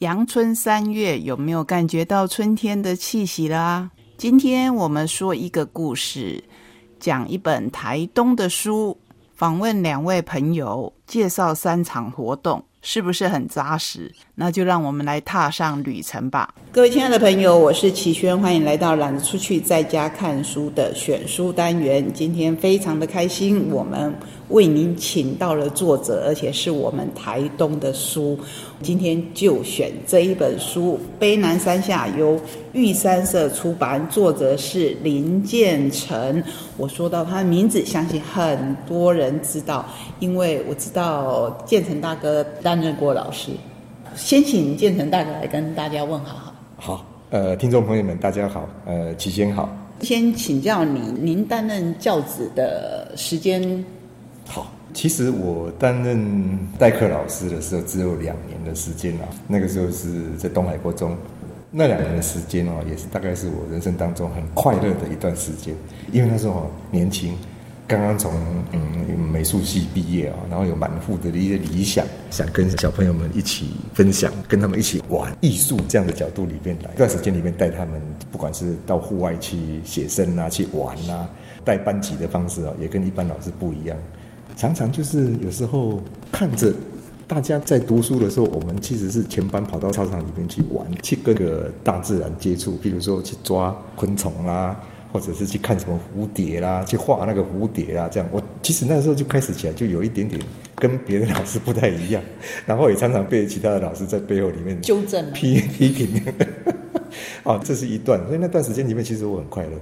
阳春三月，有没有感觉到春天的气息啦？今天我们说一个故事，讲一本台东的书，访问两位朋友，介绍三场活动。是不是很扎实？那就让我们来踏上旅程吧。各位亲爱的朋友，我是齐轩，欢迎来到懒得出去在家看书的选书单元。今天非常的开心，我们为您请到了作者，而且是我们台东的书。今天就选这一本书《卑南山下》，由玉山社出版，作者是林建成。我说到他的名字，相信很多人知道，因为我知道建成大哥担任过老师。先请建成大哥来跟大家问好。好，呃，听众朋友们，大家好，呃，齐先好。先请教你，您担任教子的时间？好。其实我担任代课老师的时候，只有两年的时间啊。那个时候是在东海国中，那两年的时间哦，也是大概是我人生当中很快乐的一段时间。因为那时候年轻，刚刚从嗯美术系毕业啊，然后有满腹的一些理想，想跟小朋友们一起分享，跟他们一起玩艺术这样的角度里面来，这段时间里面带他们，不管是到户外去写生啊，去玩啊，带班级的方式啊，也跟一般老师不一样。常常就是有时候看着大家在读书的时候，我们其实是全班跑到操场里面去玩，去跟个大自然接触，比如说去抓昆虫啦，或者是去看什么蝴蝶啦，去画那个蝴蝶啦，这样。我其实那时候就开始起来就有一点点跟别的老师不太一样，然后也常常被其他的老师在背后里面纠正、批批评。啊，这是一段，所以那段时间里面其实我很快乐。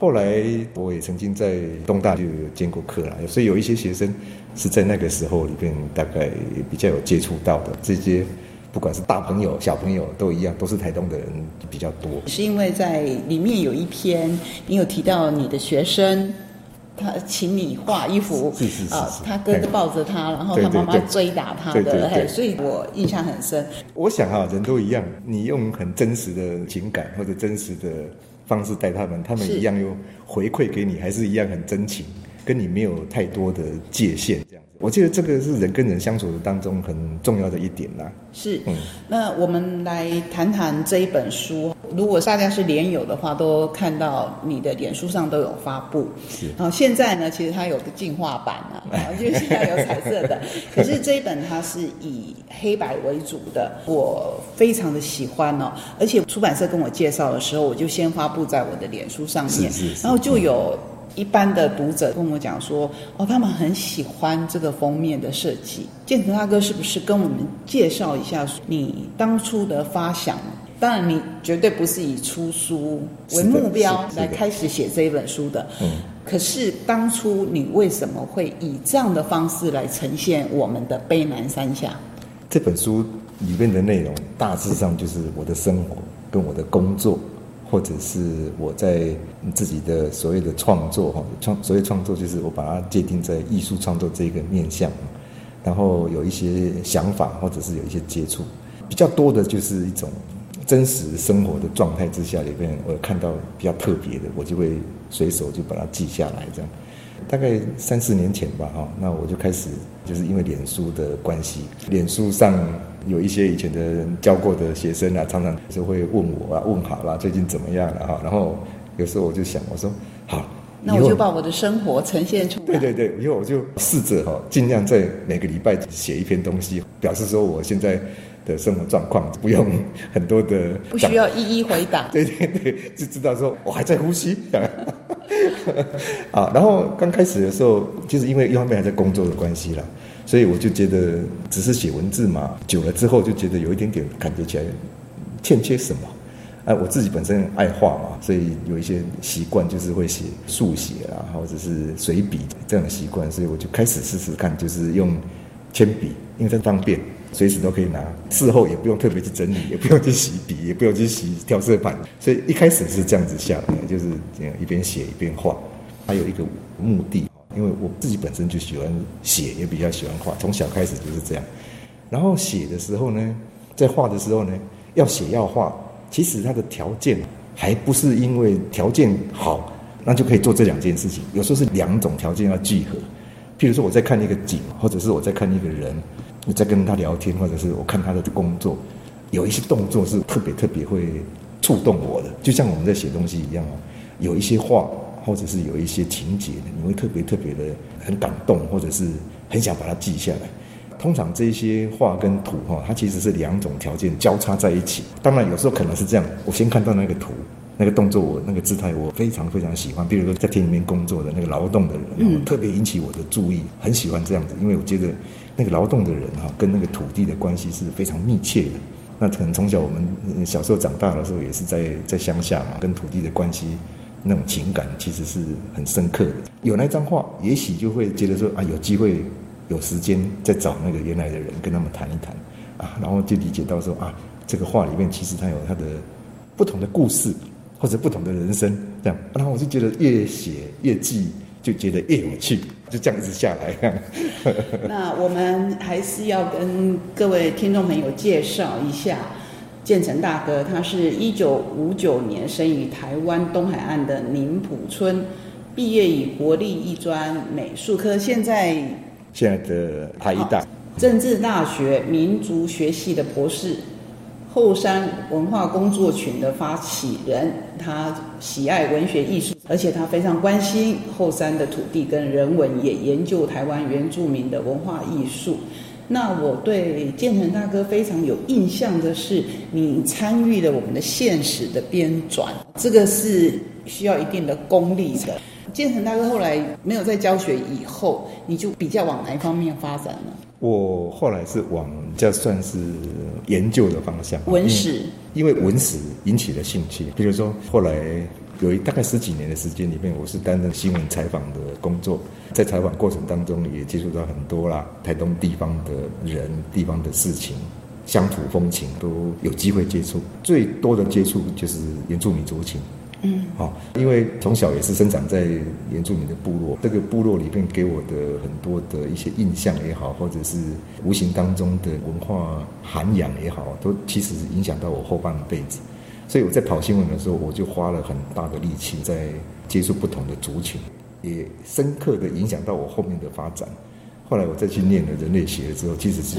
后来我也曾经在东大就有兼过课了，所以有一些学生是在那个时候里边大概比较有接触到的这些，不管是大朋友小朋友都一样，都是台东的人比较多。是因为在里面有一篇，你有提到你的学生，他请你画一幅，是是是，他哥哥抱着他，然后他妈妈追打他的，所以我印象很深。我想啊，人都一样，你用很真实的情感或者真实的。方式带他们，他们一样又回馈给你，还是一样很真情，跟你没有太多的界限，这样子。我记得这个是人跟人相处的当中很重要的一点啦。是，嗯，那我们来谈谈这一本书。如果大家是连友的话，都看到你的脸书上都有发布。是，然后现在呢，其实它有个进化版啊，因为现在有彩色的。可是这一本它是以黑白为主的，我非常的喜欢哦。而且出版社跟我介绍的时候，我就先发布在我的脸书上面，然后就有一般的读者跟我讲说，哦，他们很喜欢这个封面的设计。建成大哥，是不是跟我们介绍一下你当初的发想？当然，你绝对不是以出书为目标来开始写这一本书的。嗯。可是当初你为什么会以这样的方式来呈现我们的卑南山下？这本书里面的内容大致上就是我的生活跟我的工作，或者是我在自己的所谓的创作哈创所谓创作就是我把它界定在艺术创作这个面向，然后有一些想法或者是有一些接触，比较多的就是一种。真实生活的状态之下里边，我看到比较特别的，我就会随手就把它记下来。这样，大概三四年前吧，哈，那我就开始就是因为脸书的关系，脸书上有一些以前的人教过的学生啊，常常就会问我啊，问好了，最近怎么样了哈？然后有时候我就想，我说好，那我就把我的生活呈现出来。对对对，以后我就试着哈，尽量在每个礼拜写一篇东西，表示说我现在。的生活状况不用很多的，不需要一一回答。对对对，就知道说我还在呼吸。啊，然后刚开始的时候，就是因为一方面还在工作的关系啦，所以我就觉得只是写文字嘛，久了之后就觉得有一点点感觉起来欠缺什么。哎，我自己本身爱画嘛，所以有一些习惯就是会写速写啊，或者是随笔这样的习惯，所以我就开始试试看，就是用铅笔，因为它方便。随时都可以拿，事后也不用特别去整理，也不用去洗笔，也不用去洗调色板，所以一开始是这样子下来，就是这样一边写一边画，还有一个目的，因为我自己本身就喜欢写，也比较喜欢画，从小开始就是这样。然后写的时候呢，在画的时候呢，要写要画，其实它的条件还不是因为条件好，那就可以做这两件事情，有时候是两种条件要聚合。譬如说我在看一个景，或者是我在看一个人。你在跟他聊天，或者是我看他的工作，有一些动作是特别特别会触动我的，就像我们在写东西一样哦。有一些话，或者是有一些情节，你会特别特别的很感动，或者是很想把它记下来。通常这些画跟图哈，它其实是两种条件交叉在一起。当然有时候可能是这样，我先看到那个图，那个动作，我那个姿态，我非常非常喜欢。比如说在田里面工作的那个劳动的人，特别引起我的注意，很喜欢这样子，因为我觉得。那个劳动的人哈，跟那个土地的关系是非常密切的。那可能从小我们小时候长大的时候，也是在在乡下嘛，跟土地的关系那种情感其实是很深刻的。有那张画，也许就会觉得说啊，有机会有时间再找那个原来的人跟他们谈一谈啊，然后就理解到说啊，这个画里面其实它有它的不同的故事或者不同的人生这样。然后我就觉得越写越记。就觉得越有趣，就这样子下来。那我们还是要跟各位听众朋友介绍一下建成大哥，他是一九五九年生于台湾东海岸的宁浦村，毕业于国立艺专美术科，现在现在的台艺大政治大学民族学系的博士。后山文化工作群的发起人，他喜爱文学艺术，而且他非常关心后山的土地跟人文，也研究台湾原住民的文化艺术。那我对建成大哥非常有印象的是，你参与了我们的现实的编纂，这个是需要一定的功力的。建成大哥后来没有在教学以后，你就比较往哪一方面发展呢？我后来是往叫算是研究的方向，文史，因为文史引起了兴趣。比如说，后来有一大概十几年的时间里面，我是担任新闻采访的工作，在采访过程当中也接触到很多啦，台东地方的人、地方的事情、乡土风情都有机会接触。最多的接触就是原住民族情。嗯，好，因为从小也是生长在原住民的部落，这个部落里面给我的很多的一些印象也好，或者是无形当中的文化涵养也好，都其实影响到我后半辈子。所以我在跑新闻的时候，我就花了很大的力气在接触不同的族群，也深刻的影响到我后面的发展。后来我再去念了人类学之后，其实是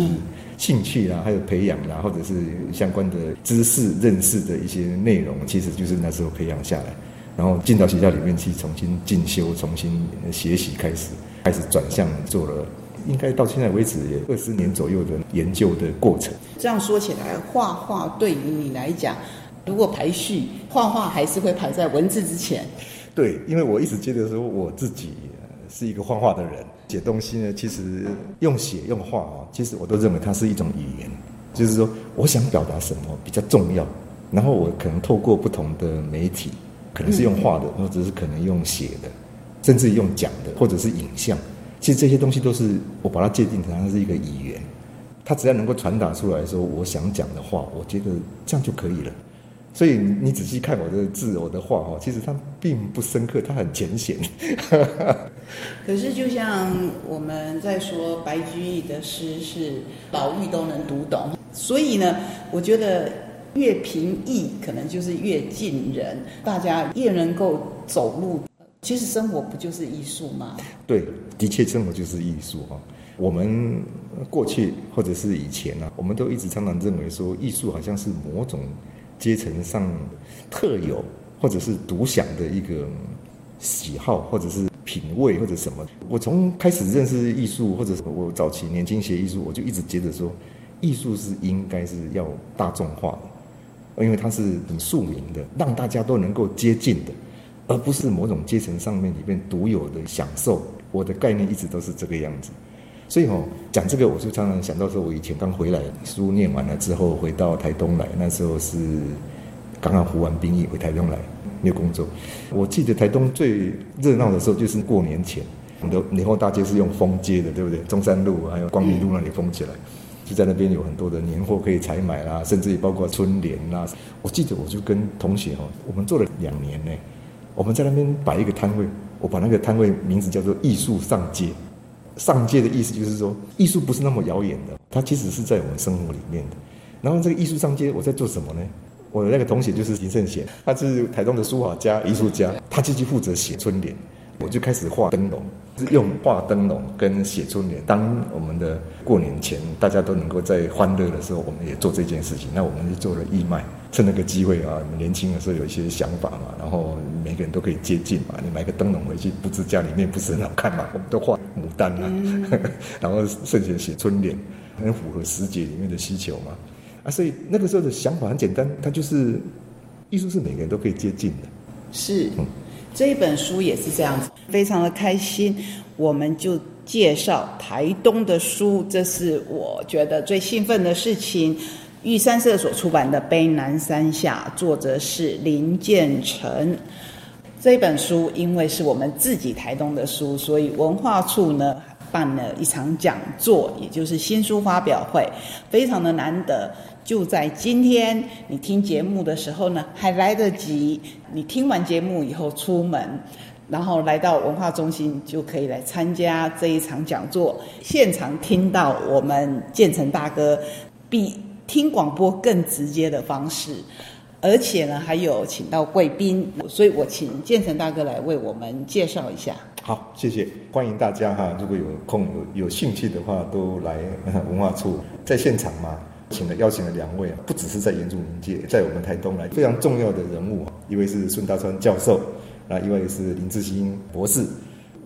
兴趣啦，还有培养啦，或者是相关的知识认识的一些内容，其实就是那时候培养下来，然后进到学校里面去重新进修、重新学习，开始开始转向做了，应该到现在为止也二十年左右的研究的过程。这样说起来，画画对于你来讲，如果排序，画画还是会排在文字之前。对，因为我一直觉得说我自己是一个画画的人。写东西呢，其实用写用画啊，其实我都认为它是一种语言，就是说我想表达什么比较重要，然后我可能透过不同的媒体，可能是用画的，或者是可能用写的，甚至用讲的，或者是影像，其实这些东西都是我把它界定成它是一个语言，它只要能够传达出来说我想讲的话，我觉得这样就可以了。所以你仔细看我的字，我的话哈，其实它并不深刻，它很浅显。可是就像我们在说白居易的诗是老妪都能读懂，所以呢，我觉得越平易可能就是越近人，大家越能够走路。其实生活不就是艺术吗？对，的确生活就是艺术哈。我们过去或者是以前呢，我们都一直常常认为说艺术好像是某种。阶层上特有或者是独享的一个喜好，或者是品味，或者什么。我从开始认识艺术，或者我早期年轻学艺术，我就一直觉得说，艺术是应该是要大众化的，因为它是很庶民的，让大家都能够接近的，而不是某种阶层上面里面独有的享受。我的概念一直都是这个样子。所以哦，讲这个我就常常想到说，我以前刚回来，书念完了之后回到台东来，那时候是刚刚服完兵役回台东来，没有工作。我记得台东最热闹的时候就是过年前，很多年货大街是用封街的，对不对？中山路还有光明路那里封起来。就在那边有很多的年货可以采买啦，甚至于包括春联啦。我记得我就跟同学哦，我们做了两年呢，我们在那边摆一个摊位，我把那个摊位名字叫做“艺术上街”。上街的意思就是说，艺术不是那么遥远的，它其实是在我们生活里面的。然后这个艺术上街，我在做什么呢？我的那个同学就是林圣贤，他是台中的书法家、艺术家，他就去负责写春联。我就开始画灯笼，是用画灯笼跟写春联。当我们的过年前，大家都能够在欢乐的时候，我们也做这件事情。那我们就做了义卖，趁那个机会啊，年轻的时候有一些想法嘛，然后每个人都可以接近嘛。你买个灯笼回去布置家里面，不是很好看嘛？我们都画牡丹啊，然后甚至写春联，很符合时节里面的需求嘛。啊，所以那个时候的想法很简单，它就是艺术是每个人都可以接近的。是。这一本书也是这样子，非常的开心。我们就介绍台东的书，这是我觉得最兴奋的事情。玉山社所出版的《悲南山下》，作者是林建成。这本书因为是我们自己台东的书，所以文化处呢办了一场讲座，也就是新书发表会，非常的难得。就在今天，你听节目的时候呢，还来得及。你听完节目以后出门，然后来到文化中心，就可以来参加这一场讲座，现场听到我们建成大哥比听广播更直接的方式，而且呢，还有请到贵宾，所以我请建成大哥来为我们介绍一下。好，谢谢，欢迎大家哈，如果有空有有兴趣的话，都来 文化处，在现场嘛。请了邀请了两位啊，不只是在原住民界，在我们台东来非常重要的人物，一位是孙大川教授，啊，一位是林志兴博士。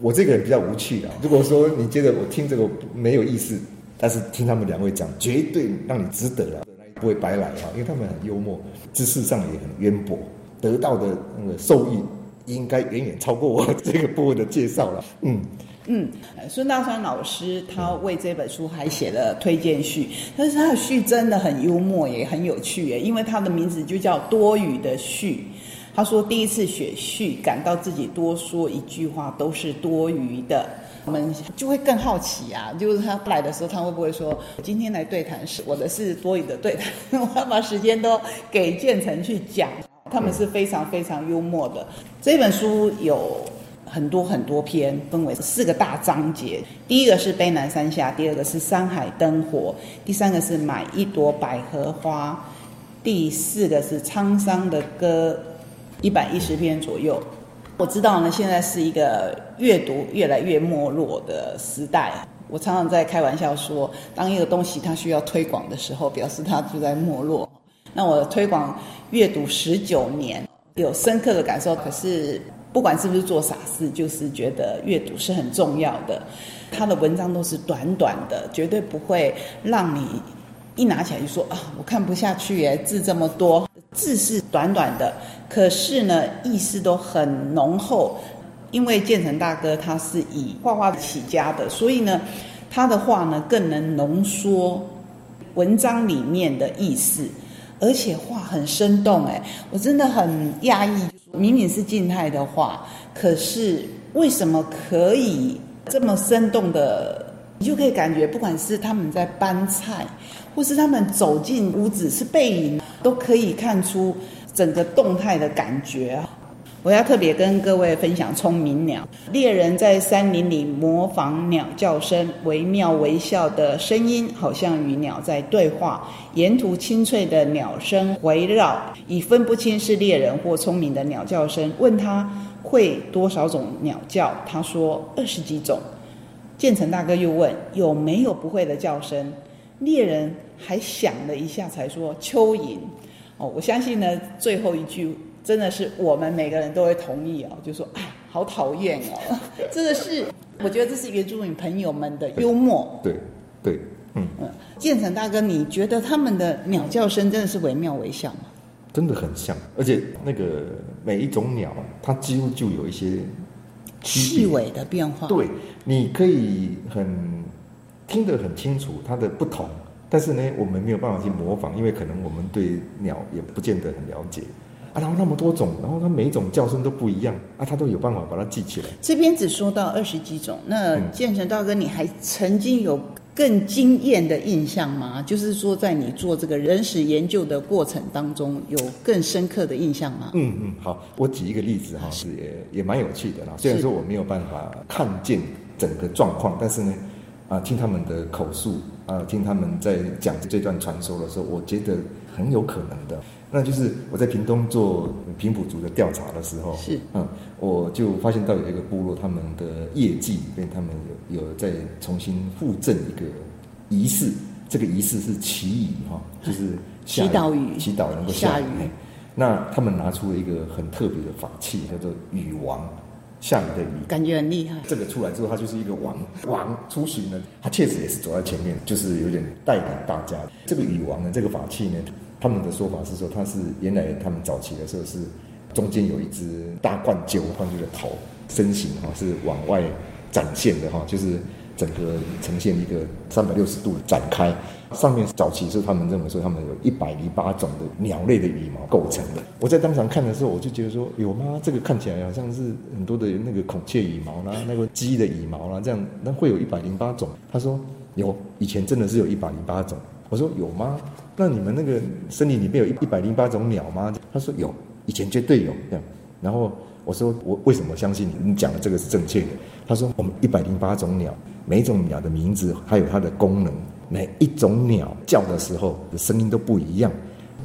我这个人比较无趣啊，如果说你觉得我听这个没有意思，但是听他们两位讲，绝对让你值得啊，不会白来啊，因为他们很幽默，知识上也很渊博，得到的那个受益应该远远超过我这个部分的介绍了，嗯。嗯，孙大川老师他为这本书还写了推荐序，但是他的序真的很幽默，也很有趣耶，因为他的名字就叫多余的序。他说第一次写序，感到自己多说一句话都是多余的，我们就会更好奇啊，就是他来的时候，他会不会说今天来对谈是我的是多余的对谈，我要把时间都给建成去讲，他们是非常非常幽默的。这本书有。很多很多篇，分为四个大章节。第一个是悲南山下，第二个是山海灯火，第三个是买一朵百合花，第四个是沧桑的歌，一百一十篇左右。我知道呢，现在是一个阅读越来越没落的时代。我常常在开玩笑说，当一个东西它需要推广的时候，表示它就在没落。那我推广阅读十九年，有深刻的感受。可是。不管是不是做傻事，就是觉得阅读是很重要的。他的文章都是短短的，绝对不会让你一拿起来就说啊，我看不下去耶，字这么多，字是短短的，可是呢，意思都很浓厚。因为建成大哥他是以画画起家的，所以呢，他的画呢更能浓缩文章里面的意思，而且画很生动。哎，我真的很压抑。明明是静态的画，可是为什么可以这么生动的？你就可以感觉，不管是他们在搬菜，或是他们走进屋子是背影，都可以看出整个动态的感觉。我要特别跟各位分享聪明鸟猎人在森林里模仿鸟叫声，惟妙惟肖的声音，好像与鸟在对话。沿途清脆的鸟声回绕，已分不清是猎人或聪明的鸟叫声。问他会多少种鸟叫，他说二十几种。建成大哥又问有没有不会的叫声，猎人还想了一下，才说蚯蚓。哦，我相信呢，最后一句。真的是我们每个人都会同意哦，就说哎，好讨厌哦，真的是，我觉得这是原住民朋友们的幽默。对，对，嗯嗯，建成大哥，你觉得他们的鸟叫声真的是惟妙惟肖吗？真的很像，而且那个每一种鸟，它几乎就有一些细微的变化。对，你可以很听得很清楚它的不同，但是呢，我们没有办法去模仿，因为可能我们对鸟也不见得很了解。啊，然后那么多种，然后它每一种叫声都不一样，啊，他都有办法把它记起来。这边只说到二十几种，那建成大哥，你还曾经有更惊艳的印象吗？就是说，在你做这个人史研究的过程当中，有更深刻的印象吗？嗯嗯，好，我举一个例子哈，是也也蛮有趣的啦。虽然说我没有办法看见整个状况，但是呢，啊，听他们的口述啊，听他们在讲这段传说的时候，我觉得很有可能的。那就是我在屏东做平埔族的调查的时候，是嗯，我就发现到有一个部落，他们的业绩里面，他们有有在重新复赠一个仪式，这个仪式是祈雨哈，就是祈祷雨祈祷能够下雨下雨。那他们拿出了一个很特别的法器，叫做雨王，下雨的雨。感觉很厉害。这个出来之后，他就是一个王王出巡呢，他确实也是走在前面，就是有点带领大家。这个雨王呢，这个法器呢，他们的说法是说，它是原来他们早期的时候是中间有一只大冠鸠，冠鸠的头身形哈是往外展现的哈，就是整个呈现一个三百六十度展开。上面早期是他们认为说他们有一百零八种的鸟类的羽毛构成的。我在当场看的时候，我就觉得说，有吗？这个看起来好像是很多的那个孔雀羽毛啦，那个鸡的羽毛啦，这样那会有一百零八种？他说有，以前真的是有一百零八种。我说有吗？那你们那个森林里面有一一百零八种鸟吗？他说有，以前绝对有这样。然后我说我为什么相信你？你讲的这个是正确的。他说我们一百零八种鸟，每一种鸟的名字还有它的功能，每一种鸟叫的时候的声音都不一样。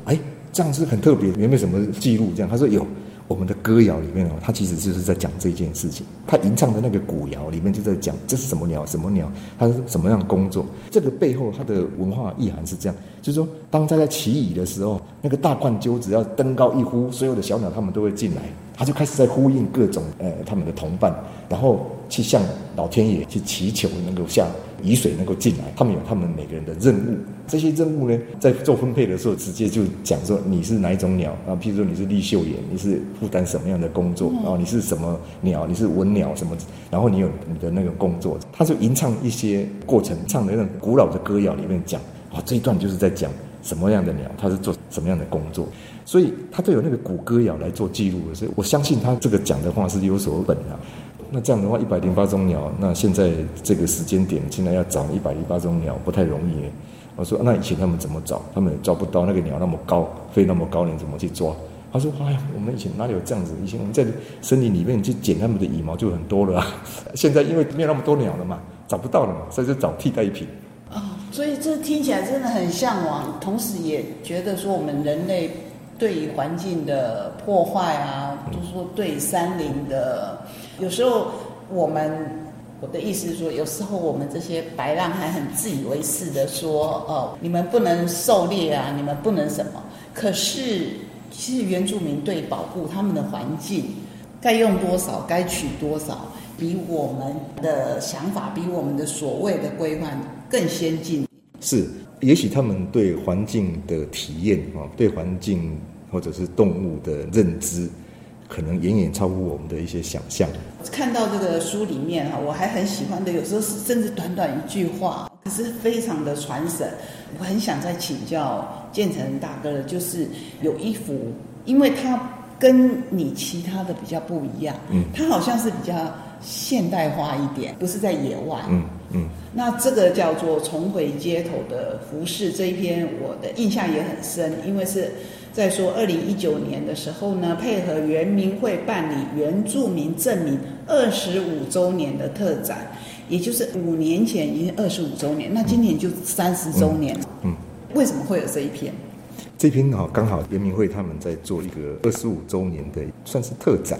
哎，这样是很特别，有没有什么记录？这样他说有。我们的歌谣里面哦，它其实就是在讲这件事情。他吟唱的那个古谣里面就在讲这是什么鸟，什么鸟，它是什么样的工作。这个背后它的文化意涵是这样，就是说，当他在起雨的时候，那个大冠鸠只要登高一呼，所有的小鸟它们都会进来，他就开始在呼应各种呃他们的同伴，然后去向老天爷去祈求能够下雨水能够进来。他们有他们每个人的任务，这些任务呢，在做分配的时候直接就讲说你是哪一种鸟啊？譬如说你是绿袖眼，你是负担什么样的工作然后？你是什么鸟？你是文鸟什么？然后你有你的那个工作，他就吟唱一些过程，唱的那种古老的歌谣里面讲啊，这一段就是在讲什么样的鸟，它是做什么样的工作，所以他都有那个古歌谣来做记录的，所以我相信他这个讲的话是有所本啊。那这样的话，一百零八种鸟，那现在这个时间点，现在要找一百零八种鸟不太容易。我说，那以前他们怎么找？他们也抓不到那个鸟那么高，飞那么高，你怎么去抓？他说：“哎呀，我们以前哪里有这样子？以前我们在森林里面去捡他们的羽毛就很多了、现在因为没有那么多鸟了嘛，找不到了嘛，所以就找替代品。啊，所以这听起来真的很向往，同时也觉得说我们人类对于环境的破坏啊，就是说对山林的，有时候我们。我的意思是说，有时候我们这些白浪还很自以为是的说，哦，你们不能狩猎啊，你们不能什么。可是，其实原住民对保护他们的环境，该用多少，该取多少，比我们的想法，比我们的所谓的规范更先进。是，也许他们对环境的体验啊，对环境或者是动物的认知。可能远远超乎我们的一些想象。看到这个书里面哈，我还很喜欢的，有时候是甚至短短一句话，可是非常的传神。我很想再请教建成大哥的，就是有一幅，因为它跟你其他的比较不一样，嗯，它好像是比较现代化一点，不是在野外，嗯嗯。那这个叫做重回街头的服饰这一篇，我的印象也很深，因为是。在说二零一九年的时候呢，配合原民会办理原住民证明二十五周年的特展，也就是五年前已经二十五周年，那今年就三十周年了。嗯，为什么会有这一篇？这篇哈刚好原民会他们在做一个二十五周年的算是特展，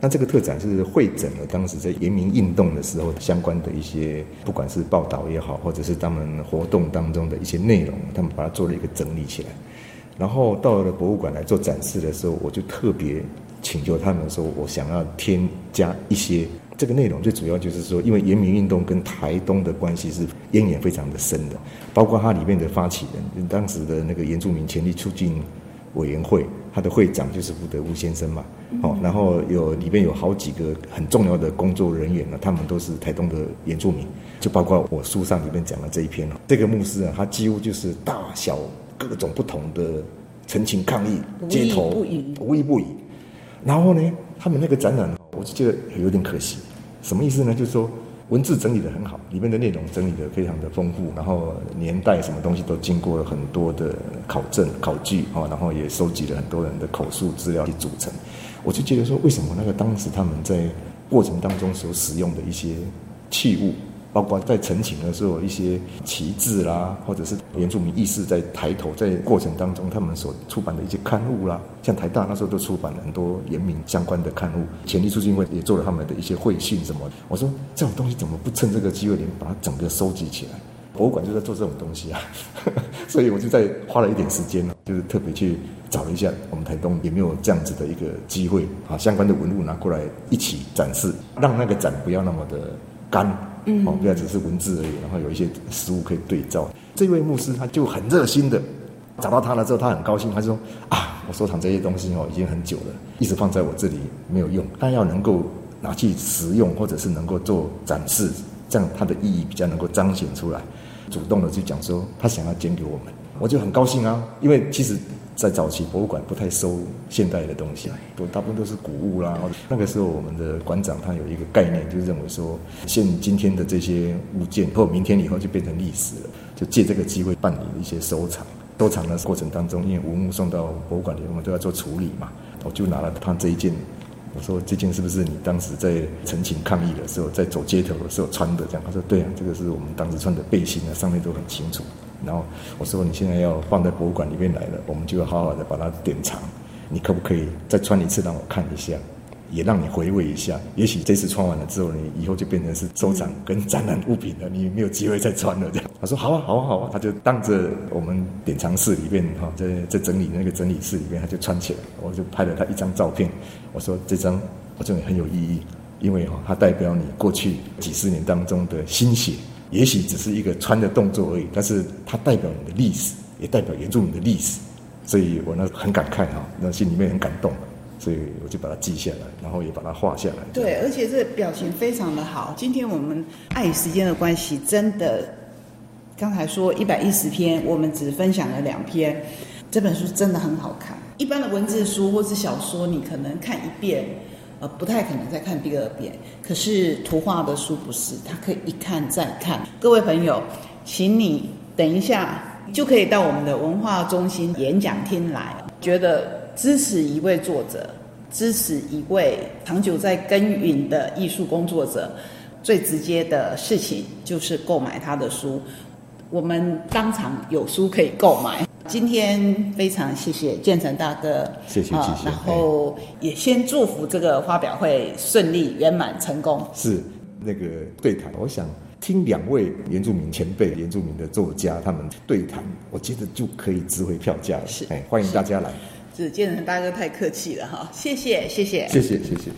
那这个特展是会诊了当时在原民运动的时候相关的一些，不管是报道也好，或者是他们活动当中的一些内容，他们把它做了一个整理起来。然后到了博物馆来做展示的时候，我就特别请求他们说，我想要添加一些这个内容。最主要就是说，因为原民运动跟台东的关系是渊源非常的深的，包括它里面的发起人，当时的那个原住民权利促进委员会，他的会长就是胡德乌先生嘛。哦，然后有里面有好几个很重要的工作人员呢，他们都是台东的原住民，就包括我书上里面讲的这一篇了。这个牧师啊，他几乎就是大小。各种不同的陈情抗议，街头无一不语。然后呢，他们那个展览，我就觉得有点可惜。什么意思呢？就是说，文字整理的很好，里面的内容整理的非常的丰富，然后年代什么东西都经过了很多的考证考据啊，然后也收集了很多人的口述资料去组成。我就觉得说，为什么那个当时他们在过程当中所使用的一些器物，包括在陈情的时候一些旗帜啦，或者是原住民意识在抬头，在过程当中他们所出版的一些刊物啦，像台大那时候都出版了很多原民相关的刊物，前力促进会也做了他们的一些会信什么。我说这种东西怎么不趁这个机会，连把它整个收集起来？博物馆就在做这种东西啊，所以我就在花了一点时间呢，就是特别去找了一下我们台东有没有这样子的一个机会啊，相关的文物拿过来一起展示，让那个展不要那么的干，哦，不要只是文字而已，然后有一些实物可以对照。这位牧师他就很热心的找到他了之后，他很高兴，他说啊，我收藏这些东西哦已经很久了，一直放在我这里没有用，但要能够拿去使用或者是能够做展示，这样它的意义比较能够彰显出来。主动的去讲说他想要捐给我们，我就很高兴啊，因为其实，在早期博物馆不太收现代的东西，都大部分都是古物啦。那个时候我们的馆长他有一个概念，就认为说，现今天的这些物件，或明天以后就变成历史了，就借这个机会办理一些收藏。收藏的过程当中，因为文物送到博物馆里，我们都要做处理嘛，我就拿了他这一件。我说这件是不是你当时在陈情抗议的时候，在走街头的时候穿的？这样他说对啊，这个是我们当时穿的背心啊，上面都很清楚。然后我说你现在要放在博物馆里面来了，我们就要好好的把它典藏。你可不可以再穿一次让我看一下？也让你回味一下，也许这次穿完了之后，你以后就变成是收藏跟展览物品了，你没有机会再穿了。这样，他说好啊，好啊，好啊，他就当着我们典藏室里面哈，在在整理那个整理室里面，他就穿起来，我就拍了他一张照片。我说这张我认为很有意义，因为哈，它代表你过去几十年当中的心血，也许只是一个穿的动作而已，但是它代表你的历史，也代表原住民的历史，所以我呢很感慨哈，那心里面很感动。所以我就把它记下来，然后也把它画下来。对，而且这表情非常的好。今天我们碍于时间的关系，真的，刚才说一百一十篇，我们只分享了两篇。这本书真的很好看。一般的文字书或是小说，你可能看一遍，呃，不太可能再看第二遍。可是图画的书不是，它可以一看再看。各位朋友，请你等一下就可以到我们的文化中心演讲厅来，觉得。支持一位作者，支持一位长久在耕耘的艺术工作者，最直接的事情就是购买他的书。我们当场有书可以购买。今天非常谢谢建成大哥谢谢谢然后也先祝福这个发表会顺利圆满成功。是那个对谈我想听两位原住民前辈原住民的作家他们对谈我觉得就可以值回票价了。是哎欢迎大家来。是建成大哥太客气了哈谢谢谢。谢谢谢谢。